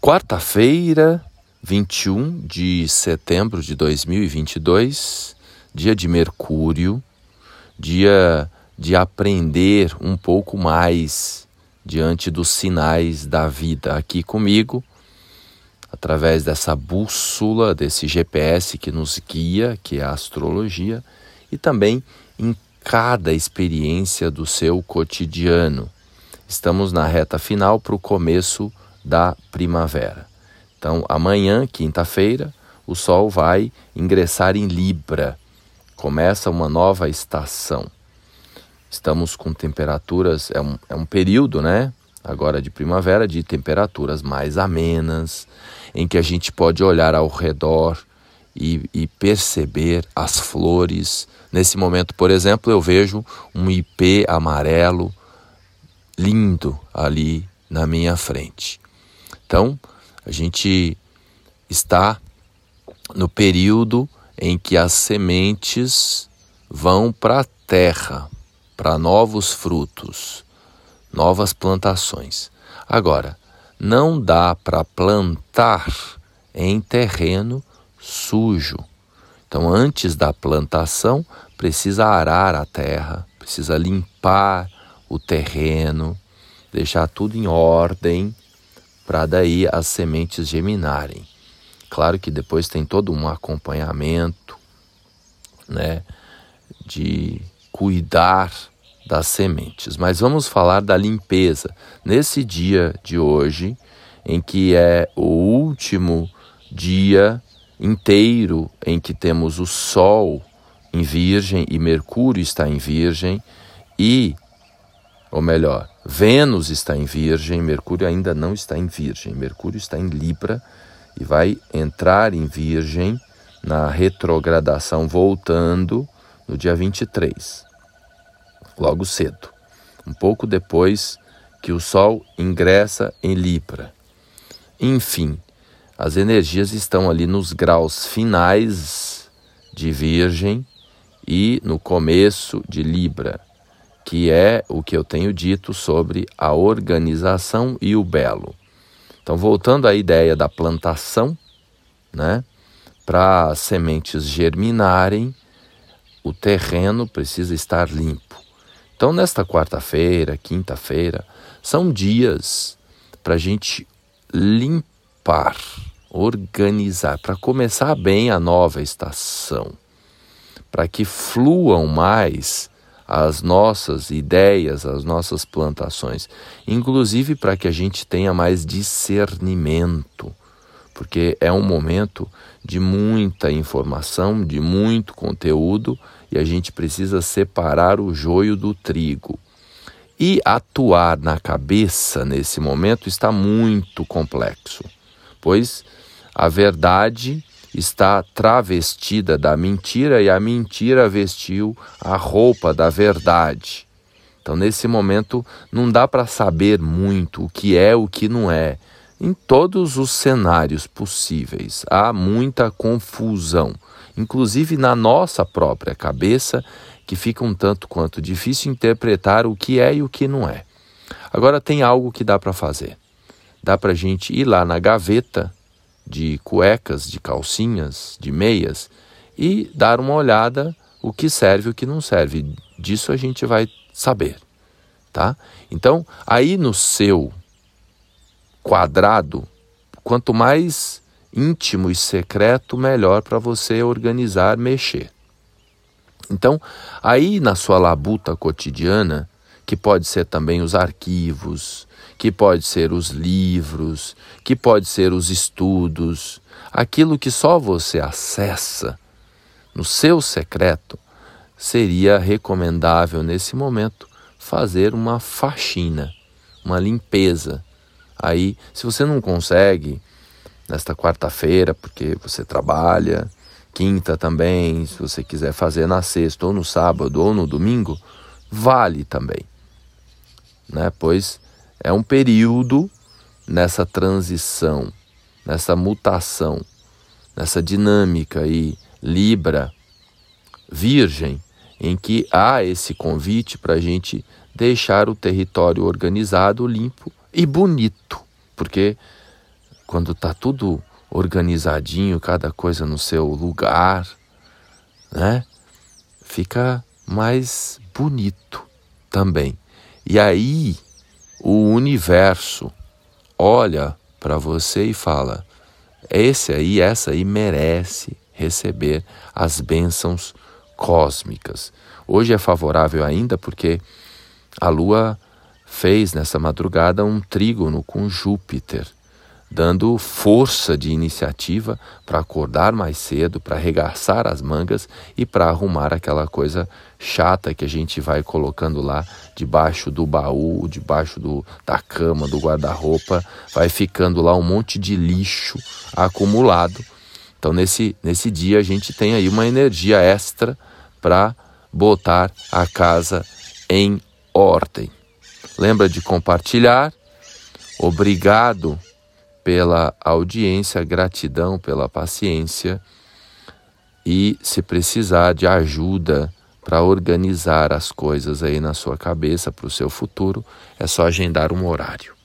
Quarta-feira, 21 de setembro de 2022, dia de Mercúrio, dia de aprender um pouco mais diante dos sinais da vida aqui comigo, através dessa bússola, desse GPS que nos guia, que é a astrologia, e também em cada experiência do seu cotidiano. Estamos na reta final para o começo da primavera. Então, amanhã, quinta-feira, o Sol vai ingressar em Libra. Começa uma nova estação. Estamos com temperaturas, é um, é um período, né? Agora de primavera, de temperaturas mais amenas, em que a gente pode olhar ao redor e, e perceber as flores. Nesse momento, por exemplo, eu vejo um ipê amarelo lindo ali na minha frente. Então, a gente está no período em que as sementes vão para a terra, para novos frutos, novas plantações. Agora, não dá para plantar em terreno sujo. Então, antes da plantação, precisa arar a terra, precisa limpar o terreno, deixar tudo em ordem para daí as sementes geminarem. Claro que depois tem todo um acompanhamento, né, de cuidar das sementes. Mas vamos falar da limpeza nesse dia de hoje, em que é o último dia inteiro em que temos o Sol em Virgem e Mercúrio está em Virgem e, ou melhor, Vênus está em Virgem, Mercúrio ainda não está em Virgem. Mercúrio está em Libra e vai entrar em Virgem na retrogradação, voltando no dia 23, logo cedo, um pouco depois que o Sol ingressa em Libra. Enfim, as energias estão ali nos graus finais de Virgem e no começo de Libra que é o que eu tenho dito sobre a organização e o belo. Então, voltando à ideia da plantação, né, para as sementes germinarem, o terreno precisa estar limpo. Então, nesta quarta-feira, quinta-feira, são dias para a gente limpar, organizar, para começar bem a nova estação, para que fluam mais as nossas ideias, as nossas plantações, inclusive para que a gente tenha mais discernimento, porque é um momento de muita informação, de muito conteúdo e a gente precisa separar o joio do trigo. E atuar na cabeça nesse momento está muito complexo, pois a verdade está travestida da mentira e a mentira vestiu a roupa da verdade. Então, nesse momento, não dá para saber muito o que é o que não é. Em todos os cenários possíveis, há muita confusão, inclusive na nossa própria cabeça, que fica um tanto quanto difícil interpretar o que é e o que não é. Agora, tem algo que dá para fazer. Dá para a gente ir lá na gaveta de cuecas, de calcinhas, de meias e dar uma olhada o que serve e o que não serve. Disso a gente vai saber, tá? Então, aí no seu quadrado, quanto mais íntimo e secreto, melhor para você organizar, mexer. Então, aí na sua labuta cotidiana, que pode ser também os arquivos, que pode ser os livros, que pode ser os estudos, aquilo que só você acessa no seu secreto, seria recomendável nesse momento fazer uma faxina, uma limpeza. Aí, se você não consegue nesta quarta-feira, porque você trabalha, quinta também, se você quiser fazer na sexta ou no sábado ou no domingo, vale também. Né? Pois é um período nessa transição, nessa mutação, nessa dinâmica aí, Libra, Virgem, em que há esse convite para a gente deixar o território organizado, limpo e bonito, porque quando tá tudo organizadinho, cada coisa no seu lugar, né? Fica mais bonito também. E aí o universo olha para você e fala: esse aí, essa aí merece receber as bênçãos cósmicas. Hoje é favorável ainda porque a Lua fez nessa madrugada um trígono com Júpiter dando força de iniciativa para acordar mais cedo, para arregaçar as mangas e para arrumar aquela coisa chata que a gente vai colocando lá debaixo do baú, debaixo do, da cama, do guarda-roupa, vai ficando lá um monte de lixo acumulado. Então nesse, nesse dia a gente tem aí uma energia extra para botar a casa em ordem. Lembra de compartilhar? Obrigado pela audiência, gratidão pela paciência e se precisar de ajuda para organizar as coisas aí na sua cabeça para o seu futuro, é só agendar um horário.